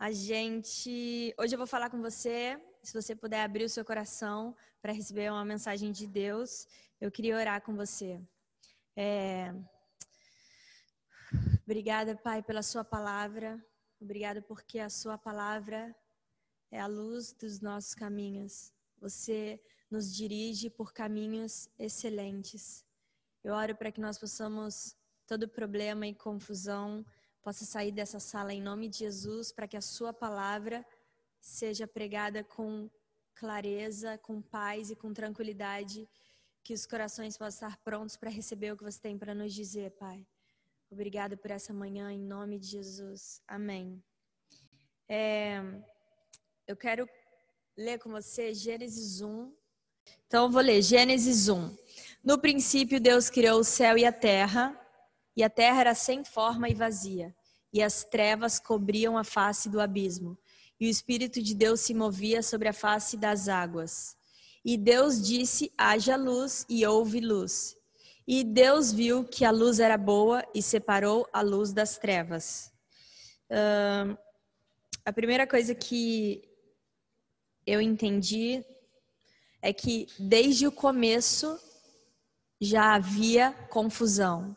A gente. Hoje eu vou falar com você. Se você puder abrir o seu coração para receber uma mensagem de Deus, eu queria orar com você. É... Obrigada, Pai, pela Sua palavra. Obrigada porque a Sua palavra é a luz dos nossos caminhos. Você nos dirige por caminhos excelentes. Eu oro para que nós possamos todo problema e confusão possa sair dessa sala em nome de Jesus, para que a sua palavra seja pregada com clareza, com paz e com tranquilidade, que os corações possam estar prontos para receber o que você tem para nos dizer, Pai. Obrigada por essa manhã, em nome de Jesus. Amém. É, eu quero ler com você Gênesis 1. Então, eu vou ler Gênesis 1. No princípio, Deus criou o céu e a terra, e a terra era sem forma e vazia e as trevas cobriam a face do abismo, e o Espírito de Deus se movia sobre a face das águas. E Deus disse: haja luz, e houve luz. E Deus viu que a luz era boa e separou a luz das trevas. Uh, a primeira coisa que eu entendi é que desde o começo já havia confusão,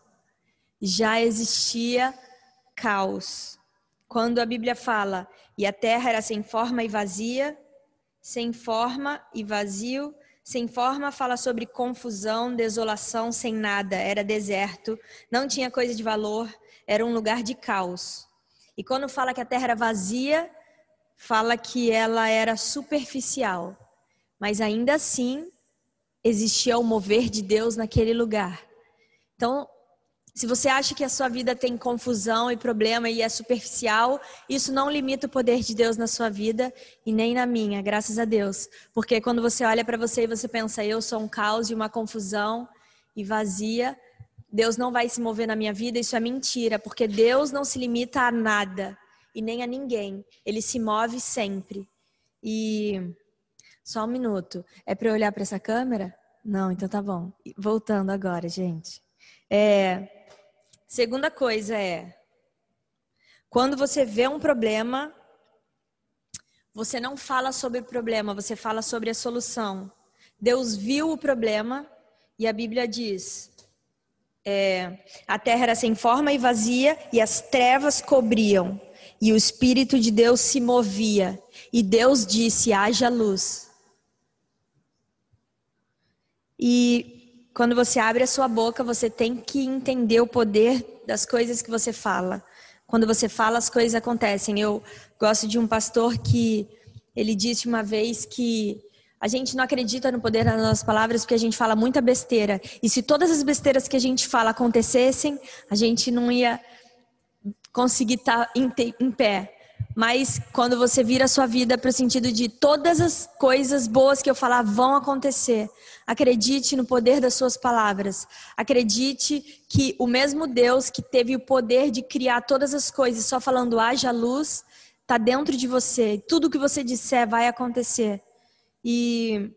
já existia caos. Quando a Bíblia fala, e a terra era sem forma e vazia, sem forma e vazio, sem forma fala sobre confusão, desolação, sem nada, era deserto, não tinha coisa de valor, era um lugar de caos. E quando fala que a terra era vazia, fala que ela era superficial, mas ainda assim existia o mover de Deus naquele lugar. Então, se você acha que a sua vida tem confusão e problema e é superficial, isso não limita o poder de Deus na sua vida e nem na minha, graças a Deus. Porque quando você olha para você e você pensa, eu sou um caos e uma confusão e vazia, Deus não vai se mover na minha vida, isso é mentira, porque Deus não se limita a nada e nem a ninguém. Ele se move sempre. E só um minuto. É para eu olhar para essa câmera? Não, então tá bom. Voltando agora, gente. É, Segunda coisa é, quando você vê um problema, você não fala sobre o problema, você fala sobre a solução. Deus viu o problema e a Bíblia diz: é, a terra era sem forma e vazia e as trevas cobriam e o Espírito de Deus se movia e Deus disse: haja luz. E quando você abre a sua boca, você tem que entender o poder das coisas que você fala. Quando você fala, as coisas acontecem. Eu gosto de um pastor que ele disse uma vez que a gente não acredita no poder das nossas palavras porque a gente fala muita besteira. E se todas as besteiras que a gente fala acontecessem, a gente não ia conseguir estar tá em pé. Mas quando você vira a sua vida para o sentido de todas as coisas boas que eu falar vão acontecer, acredite no poder das suas palavras. Acredite que o mesmo Deus que teve o poder de criar todas as coisas só falando haja luz, está dentro de você. Tudo que você disser vai acontecer. E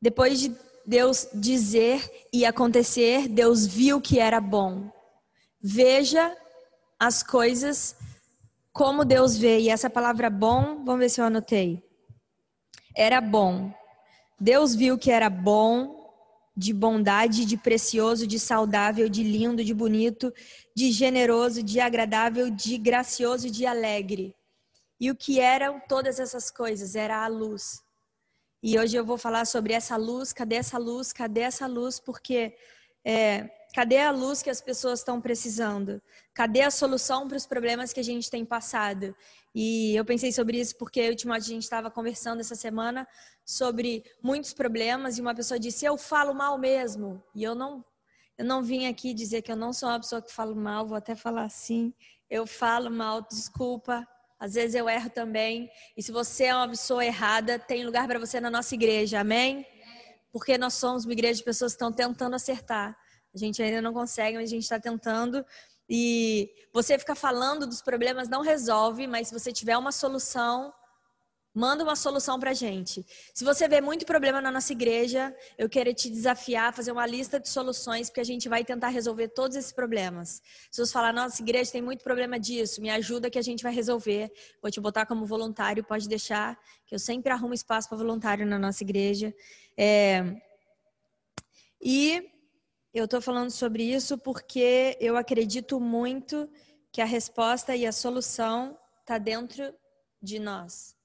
depois de Deus dizer e acontecer, Deus viu que era bom. Veja as coisas como Deus vê, e essa palavra bom, vamos ver se eu anotei. Era bom. Deus viu que era bom, de bondade, de precioso, de saudável, de lindo, de bonito, de generoso, de agradável, de gracioso, de alegre. E o que eram todas essas coisas? Era a luz. E hoje eu vou falar sobre essa luz, cadê essa luz, cadê essa luz, porque é, Cadê a luz que as pessoas estão precisando? Cadê a solução para os problemas que a gente tem passado? E eu pensei sobre isso porque, ultimamente, a gente estava conversando essa semana sobre muitos problemas e uma pessoa disse: Eu falo mal mesmo. E eu não, eu não vim aqui dizer que eu não sou uma pessoa que falo mal, vou até falar assim. Eu falo mal, desculpa. Às vezes eu erro também. E se você é uma pessoa errada, tem lugar para você na nossa igreja, amém? Porque nós somos uma igreja de pessoas que estão tentando acertar. A gente ainda não consegue, mas a gente está tentando. E você ficar falando dos problemas não resolve, mas se você tiver uma solução, Manda uma solução pra gente. Se você vê muito problema na nossa igreja, eu quero te desafiar a fazer uma lista de soluções, porque a gente vai tentar resolver todos esses problemas. Se você falar, nossa igreja tem muito problema disso, me ajuda que a gente vai resolver. Vou te botar como voluntário, pode deixar, que eu sempre arrumo espaço para voluntário na nossa igreja. É... E eu estou falando sobre isso porque eu acredito muito que a resposta e a solução está dentro de nós.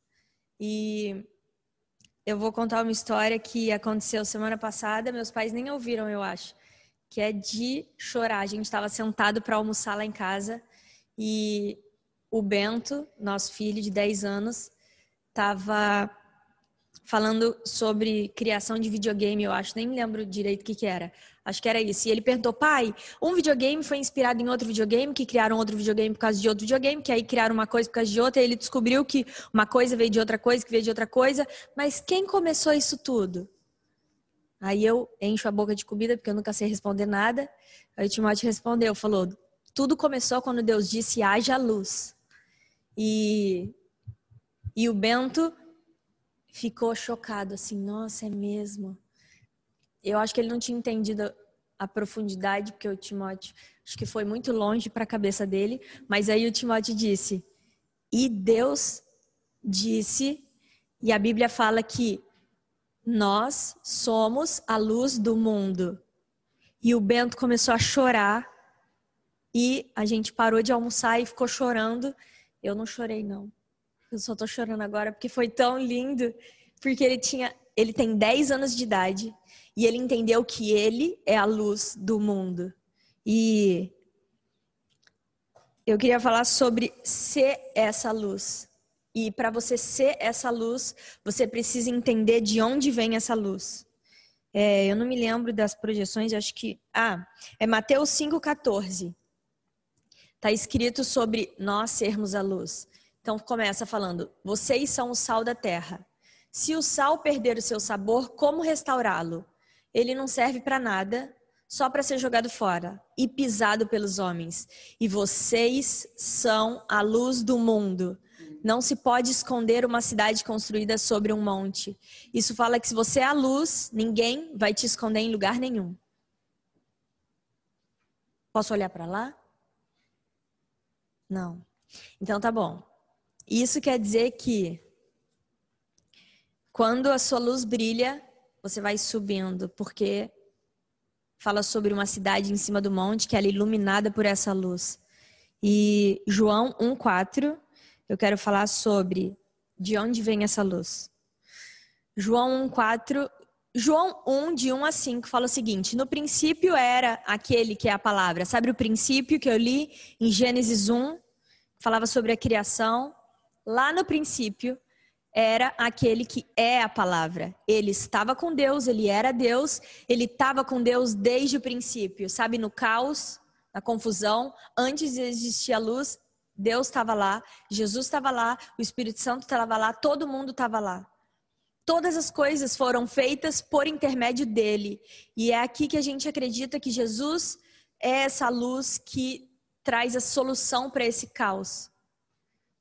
E eu vou contar uma história que aconteceu semana passada, meus pais nem ouviram, eu acho, que é de chorar. A gente estava sentado para almoçar lá em casa e o Bento, nosso filho de 10 anos, estava falando sobre criação de videogame, eu acho, nem lembro direito o que, que era. Acho que era isso. E ele perguntou, pai, um videogame foi inspirado em outro videogame, que criaram outro videogame por causa de outro videogame, que aí criaram uma coisa por causa de outra, e ele descobriu que uma coisa veio de outra coisa, que veio de outra coisa. Mas quem começou isso tudo? Aí eu encho a boca de comida, porque eu nunca sei responder nada. Aí o Timóteo respondeu, falou, tudo começou quando Deus disse, haja luz. E, e o Bento ficou chocado, assim, nossa, é mesmo eu acho que ele não tinha entendido a profundidade, porque o Timóteo acho que foi muito longe para a cabeça dele, mas aí o Timóteo disse: "E Deus disse, e a Bíblia fala que nós somos a luz do mundo". E o Bento começou a chorar e a gente parou de almoçar e ficou chorando. Eu não chorei não. Eu só tô chorando agora porque foi tão lindo, porque ele tinha, ele tem 10 anos de idade e ele entendeu que ele é a luz do mundo. E eu queria falar sobre ser essa luz. E para você ser essa luz, você precisa entender de onde vem essa luz. É, eu não me lembro das projeções, acho que. Ah, é Mateus 5,14. Está escrito sobre nós sermos a luz. Então começa falando: vocês são o sal da terra. Se o sal perder o seu sabor, como restaurá-lo? ele não serve para nada, só para ser jogado fora e pisado pelos homens. E vocês são a luz do mundo. Não se pode esconder uma cidade construída sobre um monte. Isso fala que se você é a luz, ninguém vai te esconder em lugar nenhum. Posso olhar para lá? Não. Então tá bom. Isso quer dizer que quando a sua luz brilha, você vai subindo, porque fala sobre uma cidade em cima do monte que é iluminada por essa luz. E João 1:4, eu quero falar sobre de onde vem essa luz. João 1:4, João 1 de 1 a 5 fala o seguinte: No princípio era aquele que é a palavra. Sabe o princípio que eu li em Gênesis 1? Falava sobre a criação. Lá no princípio era aquele que é a palavra. Ele estava com Deus, ele era Deus, ele estava com Deus desde o princípio, sabe? No caos, na confusão, antes de existir a luz, Deus estava lá, Jesus estava lá, o Espírito Santo estava lá, todo mundo estava lá. Todas as coisas foram feitas por intermédio dele. E é aqui que a gente acredita que Jesus é essa luz que traz a solução para esse caos.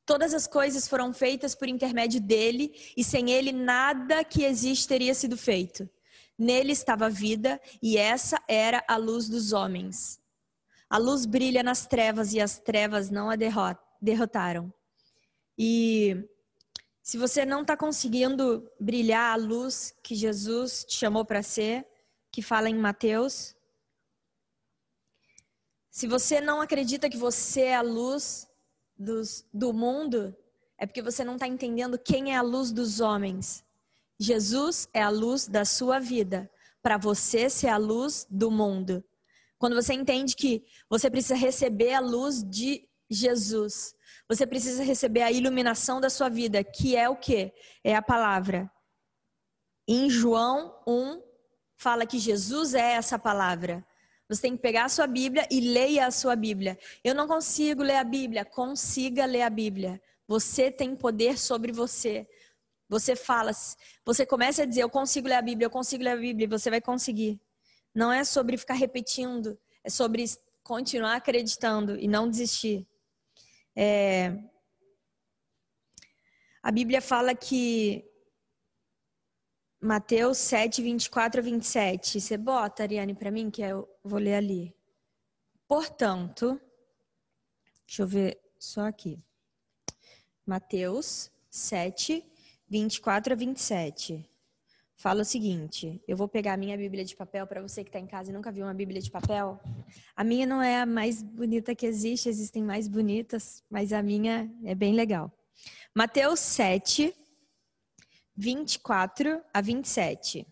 Todas as coisas foram feitas por intermédio dele, e sem ele nada que existe teria sido feito. Nele estava a vida, e essa era a luz dos homens. A luz brilha nas trevas, e as trevas não a derrotaram. E se você não está conseguindo brilhar a luz que Jesus te chamou para ser, que fala em Mateus, se você não acredita que você é a luz, dos, do mundo, é porque você não está entendendo quem é a luz dos homens. Jesus é a luz da sua vida, para você ser a luz do mundo. Quando você entende que você precisa receber a luz de Jesus, você precisa receber a iluminação da sua vida, que é o que? É a palavra. Em João 1, fala que Jesus é essa palavra. Você tem que pegar a sua Bíblia e leia a sua Bíblia. Eu não consigo ler a Bíblia. Consiga ler a Bíblia. Você tem poder sobre você. Você fala, você começa a dizer, eu consigo ler a Bíblia, eu consigo ler a Bíblia, e você vai conseguir. Não é sobre ficar repetindo, é sobre continuar acreditando e não desistir. É... A Bíblia fala que Mateus 7, 24 a 27. Você bota, Ariane, para mim, que eu vou ler ali. Portanto, deixa eu ver só aqui. Mateus 7, 24 a 27. Fala o seguinte: eu vou pegar a minha Bíblia de papel para você que está em casa e nunca viu uma Bíblia de papel. A minha não é a mais bonita que existe, existem mais bonitas, mas a minha é bem legal. Mateus 7, 24 a 27.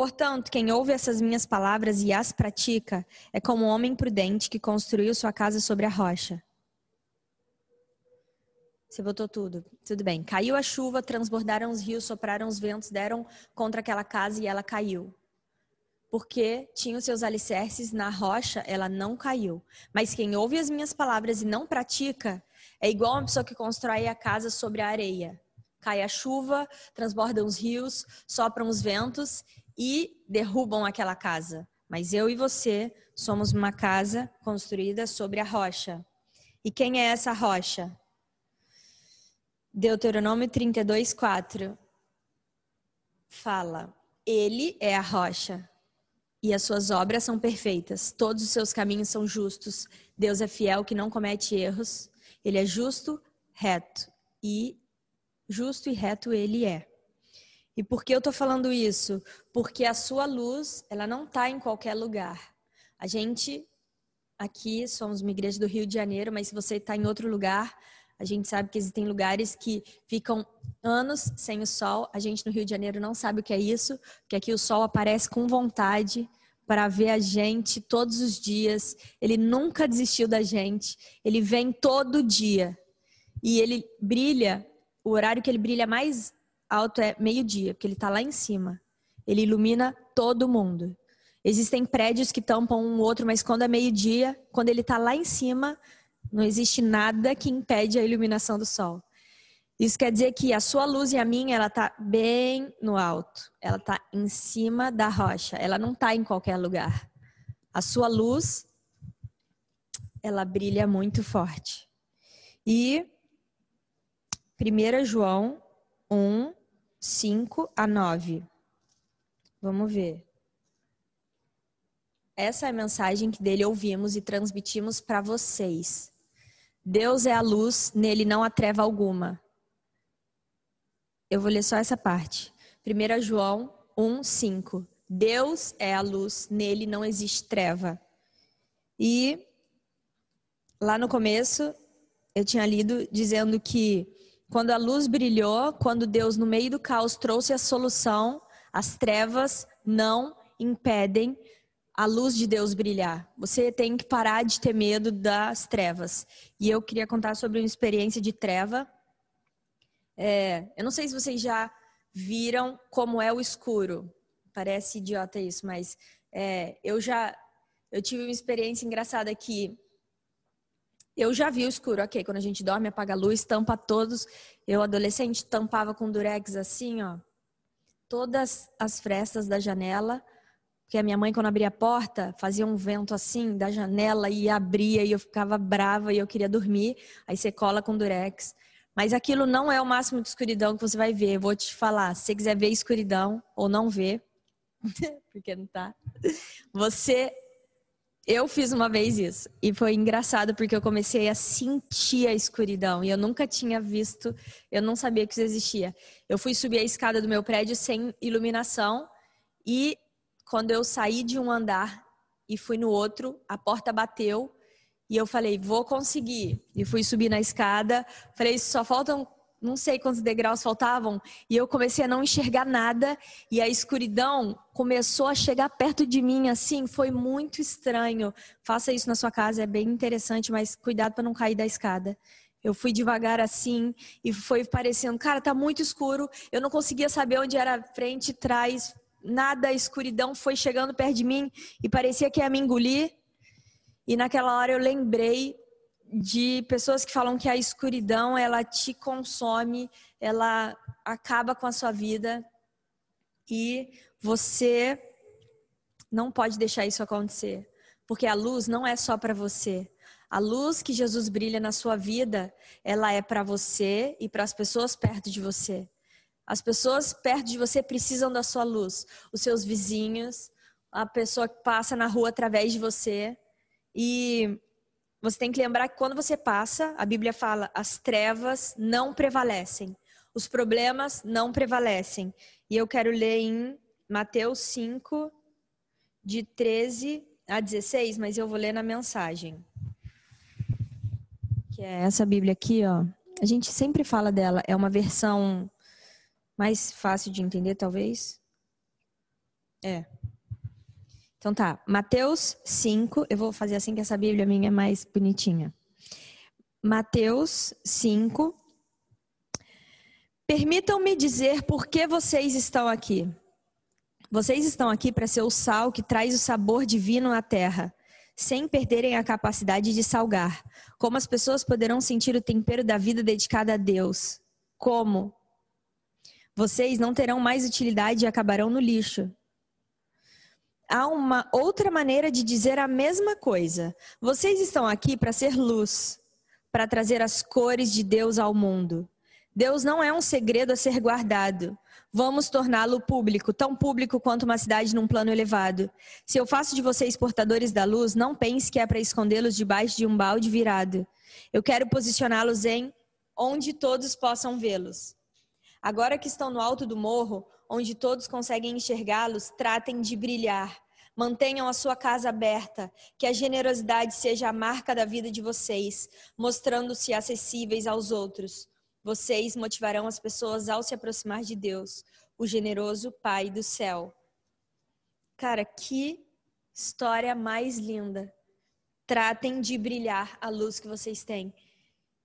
Portanto, quem ouve essas minhas palavras e as pratica é como um homem prudente que construiu sua casa sobre a rocha. Você botou tudo. Tudo bem. Caiu a chuva, transbordaram os rios, sopraram os ventos, deram contra aquela casa e ela caiu. Porque tinha os seus alicerces na rocha, ela não caiu. Mas quem ouve as minhas palavras e não pratica é igual uma pessoa que constrói a casa sobre a areia cai a chuva, transbordam os rios, sopram os ventos e derrubam aquela casa. Mas eu e você somos uma casa construída sobre a rocha. E quem é essa rocha? Deuteronômio 32, 4 fala: Ele é a rocha e as suas obras são perfeitas, todos os seus caminhos são justos. Deus é fiel que não comete erros, ele é justo, reto e justo e reto ele é. E por que eu estou falando isso? Porque a sua luz, ela não está em qualquer lugar. A gente aqui somos uma igreja do Rio de Janeiro, mas se você está em outro lugar, a gente sabe que existem lugares que ficam anos sem o sol. A gente no Rio de Janeiro não sabe o que é isso, que aqui o sol aparece com vontade para ver a gente todos os dias. Ele nunca desistiu da gente. Ele vem todo dia. E ele brilha o horário que ele brilha mais alto é meio-dia, porque ele está lá em cima. Ele ilumina todo mundo. Existem prédios que tampam um outro, mas quando é meio-dia, quando ele está lá em cima, não existe nada que impede a iluminação do sol. Isso quer dizer que a sua luz e a minha, ela está bem no alto. Ela está em cima da rocha. Ela não está em qualquer lugar. A sua luz, ela brilha muito forte. E 1 João 1, 5 a 9. Vamos ver. Essa é a mensagem que dele ouvimos e transmitimos para vocês. Deus é a luz, nele não há treva alguma. Eu vou ler só essa parte. 1 João 1, 5. Deus é a luz, nele não existe treva. E lá no começo eu tinha lido dizendo que quando a luz brilhou, quando Deus, no meio do caos, trouxe a solução, as trevas não impedem a luz de Deus brilhar. Você tem que parar de ter medo das trevas. E eu queria contar sobre uma experiência de treva. É, eu não sei se vocês já viram como é o escuro. Parece idiota isso, mas é, eu já eu tive uma experiência engraçada que eu já vi o escuro, ok. Quando a gente dorme, apaga a luz, tampa todos. Eu, adolescente, tampava com durex assim, ó. Todas as frestas da janela. Porque a minha mãe, quando abria a porta, fazia um vento assim da janela e abria e eu ficava brava e eu queria dormir. Aí você cola com durex. Mas aquilo não é o máximo de escuridão que você vai ver. Eu vou te falar. Se você quiser ver escuridão ou não ver, porque não tá, você eu fiz uma vez isso. E foi engraçado porque eu comecei a sentir a escuridão. E eu nunca tinha visto, eu não sabia que isso existia. Eu fui subir a escada do meu prédio sem iluminação. E quando eu saí de um andar e fui no outro, a porta bateu. E eu falei, vou conseguir. E fui subir na escada, falei, só faltam não sei quantos degraus faltavam, e eu comecei a não enxergar nada, e a escuridão começou a chegar perto de mim, assim, foi muito estranho. Faça isso na sua casa, é bem interessante, mas cuidado para não cair da escada. Eu fui devagar assim e foi parecendo, cara, tá muito escuro. Eu não conseguia saber onde era frente, trás, nada, a escuridão foi chegando perto de mim e parecia que ia me engolir. E naquela hora eu lembrei de pessoas que falam que a escuridão ela te consome, ela acaba com a sua vida e você não pode deixar isso acontecer, porque a luz não é só para você. A luz que Jesus brilha na sua vida, ela é para você e para as pessoas perto de você. As pessoas perto de você precisam da sua luz. Os seus vizinhos, a pessoa que passa na rua através de você. E você tem que lembrar que quando você passa, a Bíblia fala, as trevas não prevalecem. Os problemas não prevalecem. E eu quero ler em Mateus 5, de 13 a 16, mas eu vou ler na mensagem que é essa Bíblia aqui, ó. A gente sempre fala dela, é uma versão mais fácil de entender, talvez. É. Então tá, Mateus 5, eu vou fazer assim que essa Bíblia minha é mais bonitinha. Mateus 5. Permitam-me dizer por que vocês estão aqui. Vocês estão aqui para ser o sal que traz o sabor divino à terra sem perderem a capacidade de salgar. Como as pessoas poderão sentir o tempero da vida dedicada a Deus? Como? Vocês não terão mais utilidade e acabarão no lixo. Há uma outra maneira de dizer a mesma coisa. Vocês estão aqui para ser luz, para trazer as cores de Deus ao mundo. Deus não é um segredo a ser guardado. Vamos torná-lo público, tão público quanto uma cidade num plano elevado. Se eu faço de vocês portadores da luz, não pense que é para escondê-los debaixo de um balde virado. Eu quero posicioná-los em onde todos possam vê-los. Agora que estão no alto do morro, onde todos conseguem enxergá-los, tratem de brilhar. Mantenham a sua casa aberta, que a generosidade seja a marca da vida de vocês, mostrando-se acessíveis aos outros. Vocês motivarão as pessoas ao se aproximar de Deus, o generoso Pai do céu. Cara, que história mais linda. Tratem de brilhar a luz que vocês têm.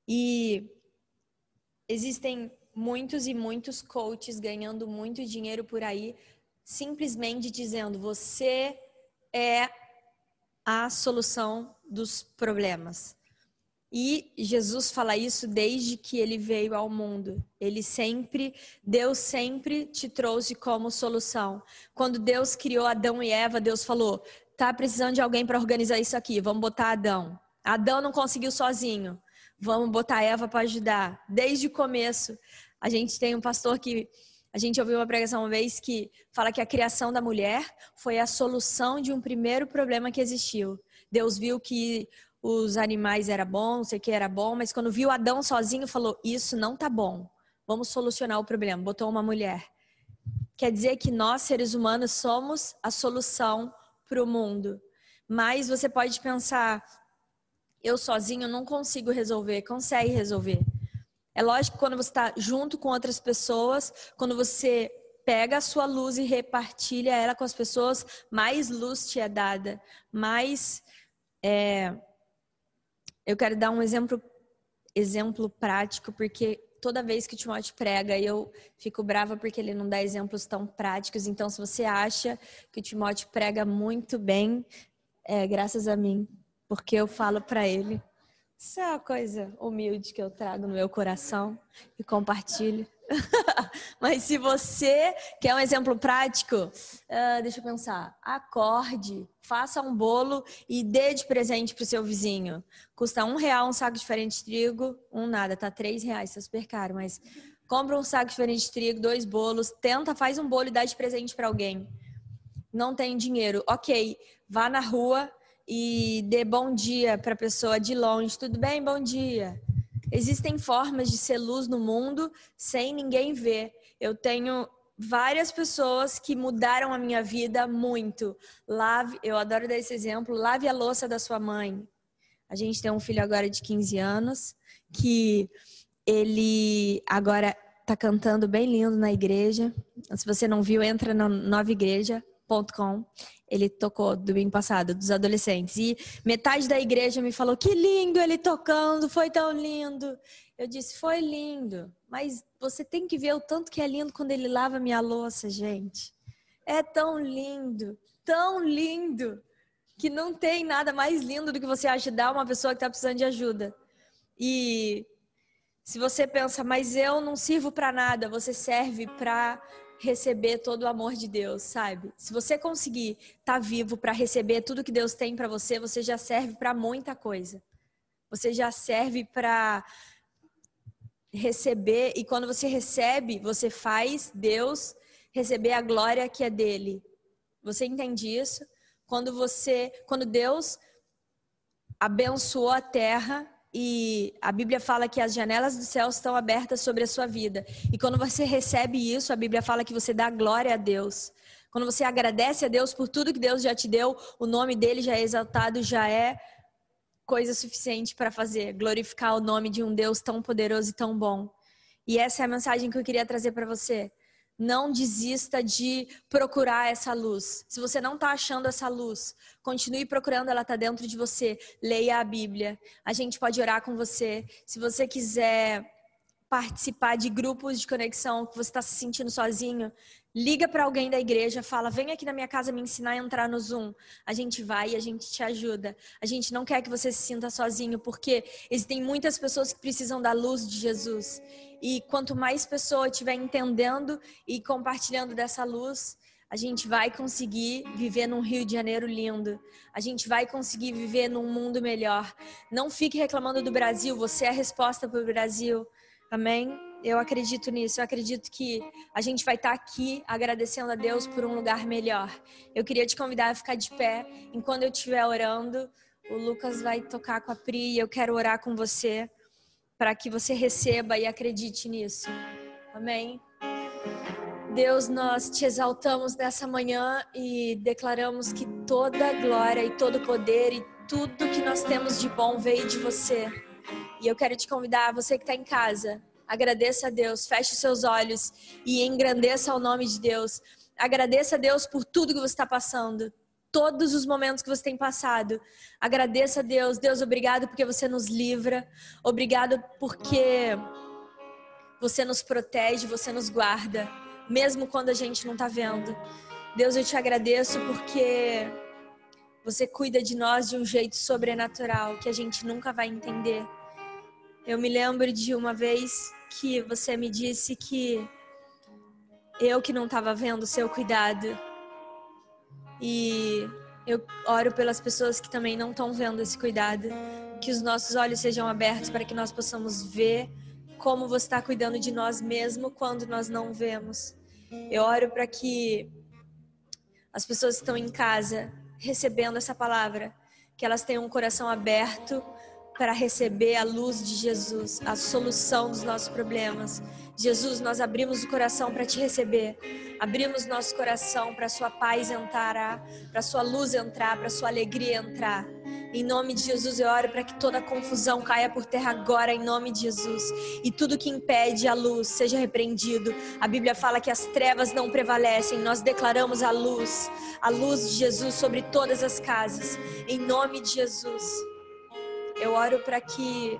E existem muitos e muitos coaches ganhando muito dinheiro por aí, simplesmente dizendo: você é a solução dos problemas. E Jesus fala isso desde que ele veio ao mundo. Ele sempre, Deus sempre te trouxe como solução. Quando Deus criou Adão e Eva, Deus falou: tá precisando de alguém para organizar isso aqui, vamos botar Adão. Adão não conseguiu sozinho, vamos botar Eva para ajudar. Desde o começo, a gente tem um pastor que a gente ouviu uma pregação uma vez que fala que a criação da mulher foi a solução de um primeiro problema que existiu. Deus viu que os animais era bom, não sei o que era bom, mas quando viu Adão sozinho, falou: Isso não tá bom, vamos solucionar o problema. Botou uma mulher. Quer dizer que nós, seres humanos, somos a solução para o mundo. Mas você pode pensar: eu sozinho não consigo resolver. Consegue resolver. É lógico que quando você está junto com outras pessoas, quando você pega a sua luz e repartilha ela com as pessoas, mais luz te é dada, mais. É, eu quero dar um exemplo, exemplo prático, porque toda vez que o Timóteo prega, eu fico brava porque ele não dá exemplos tão práticos. Então, se você acha que o Timóteo prega muito bem, é graças a mim, porque eu falo para ele. Isso é uma coisa humilde que eu trago no meu coração e compartilho. Mas se você quer um exemplo prático, uh, deixa eu pensar. Acorde, faça um bolo e dê de presente para o seu vizinho. Custa um real um saco diferente de trigo, um nada, tá três reais, tá super caro, mas compra um saco diferente de trigo, dois bolos, tenta, faz um bolo e dá de presente para alguém. Não tem dinheiro, ok, vá na rua e dê bom dia para a pessoa de longe. Tudo bem? Bom dia. Existem formas de ser luz no mundo sem ninguém ver. Eu tenho várias pessoas que mudaram a minha vida muito. Lave, eu adoro dar esse exemplo, lave a louça da sua mãe. A gente tem um filho agora de 15 anos que ele agora tá cantando bem lindo na igreja. Se você não viu, entra na novaigreja.com ele tocou domingo passado, dos adolescentes. E metade da igreja me falou: que lindo ele tocando, foi tão lindo. Eu disse: foi lindo, mas você tem que ver o tanto que é lindo quando ele lava minha louça, gente. É tão lindo, tão lindo, que não tem nada mais lindo do que você ajudar uma pessoa que está precisando de ajuda. E se você pensa, mas eu não sirvo para nada, você serve para receber todo o amor de Deus, sabe? Se você conseguir estar tá vivo para receber tudo que Deus tem para você, você já serve para muita coisa. Você já serve para receber e quando você recebe, você faz Deus receber a glória que é dele. Você entende isso? Quando você, quando Deus abençoou a terra e a Bíblia fala que as janelas do céu estão abertas sobre a sua vida. E quando você recebe isso, a Bíblia fala que você dá glória a Deus. Quando você agradece a Deus por tudo que Deus já te deu, o nome dele já é exaltado, já é coisa suficiente para fazer, glorificar o nome de um Deus tão poderoso e tão bom. E essa é a mensagem que eu queria trazer para você. Não desista de procurar essa luz. Se você não está achando essa luz, continue procurando, ela está dentro de você. Leia a Bíblia. A gente pode orar com você. Se você quiser participar de grupos de conexão que você está se sentindo sozinho, liga para alguém da igreja, fala: vem aqui na minha casa me ensinar a entrar no Zoom. A gente vai e a gente te ajuda. A gente não quer que você se sinta sozinho, porque existem muitas pessoas que precisam da luz de Jesus. E quanto mais pessoa estiver entendendo e compartilhando dessa luz, a gente vai conseguir viver num Rio de Janeiro lindo. A gente vai conseguir viver num mundo melhor. Não fique reclamando do Brasil, você é a resposta para o Brasil. Amém? Eu acredito nisso. Eu acredito que a gente vai estar aqui agradecendo a Deus por um lugar melhor. Eu queria te convidar a ficar de pé enquanto eu estiver orando. O Lucas vai tocar com a Pri e eu quero orar com você para que você receba e acredite nisso. Amém? Deus, nós te exaltamos nessa manhã e declaramos que toda glória e todo poder e tudo que nós temos de bom veio de você. E eu quero te convidar, você que está em casa, agradeça a Deus, feche os seus olhos e engrandeça o nome de Deus. Agradeça a Deus por tudo que você está passando, todos os momentos que você tem passado. Agradeça a Deus. Deus, obrigado porque você nos livra. Obrigado porque você nos protege, você nos guarda, mesmo quando a gente não está vendo. Deus, eu te agradeço porque você cuida de nós de um jeito sobrenatural que a gente nunca vai entender. Eu me lembro de uma vez que você me disse que eu que não estava vendo o seu cuidado. E eu oro pelas pessoas que também não estão vendo esse cuidado. Que os nossos olhos sejam abertos para que nós possamos ver como você está cuidando de nós mesmo quando nós não vemos. Eu oro para que as pessoas que estão em casa recebendo essa palavra, que elas tenham um coração aberto para receber a luz de Jesus, a solução dos nossos problemas. Jesus, nós abrimos o coração para te receber. Abrimos nosso coração para sua paz entrar, para sua luz entrar, para sua alegria entrar. Em nome de Jesus, eu oro para que toda confusão caia por terra agora, em nome de Jesus. E tudo que impede a luz seja repreendido. A Bíblia fala que as trevas não prevalecem. Nós declaramos a luz, a luz de Jesus sobre todas as casas. Em nome de Jesus. Eu oro para que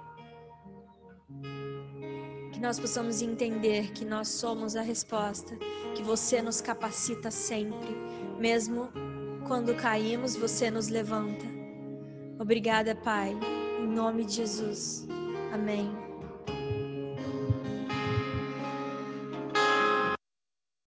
que nós possamos entender que nós somos a resposta, que você nos capacita sempre, mesmo quando caímos, você nos levanta. Obrigada, Pai, em nome de Jesus. Amém.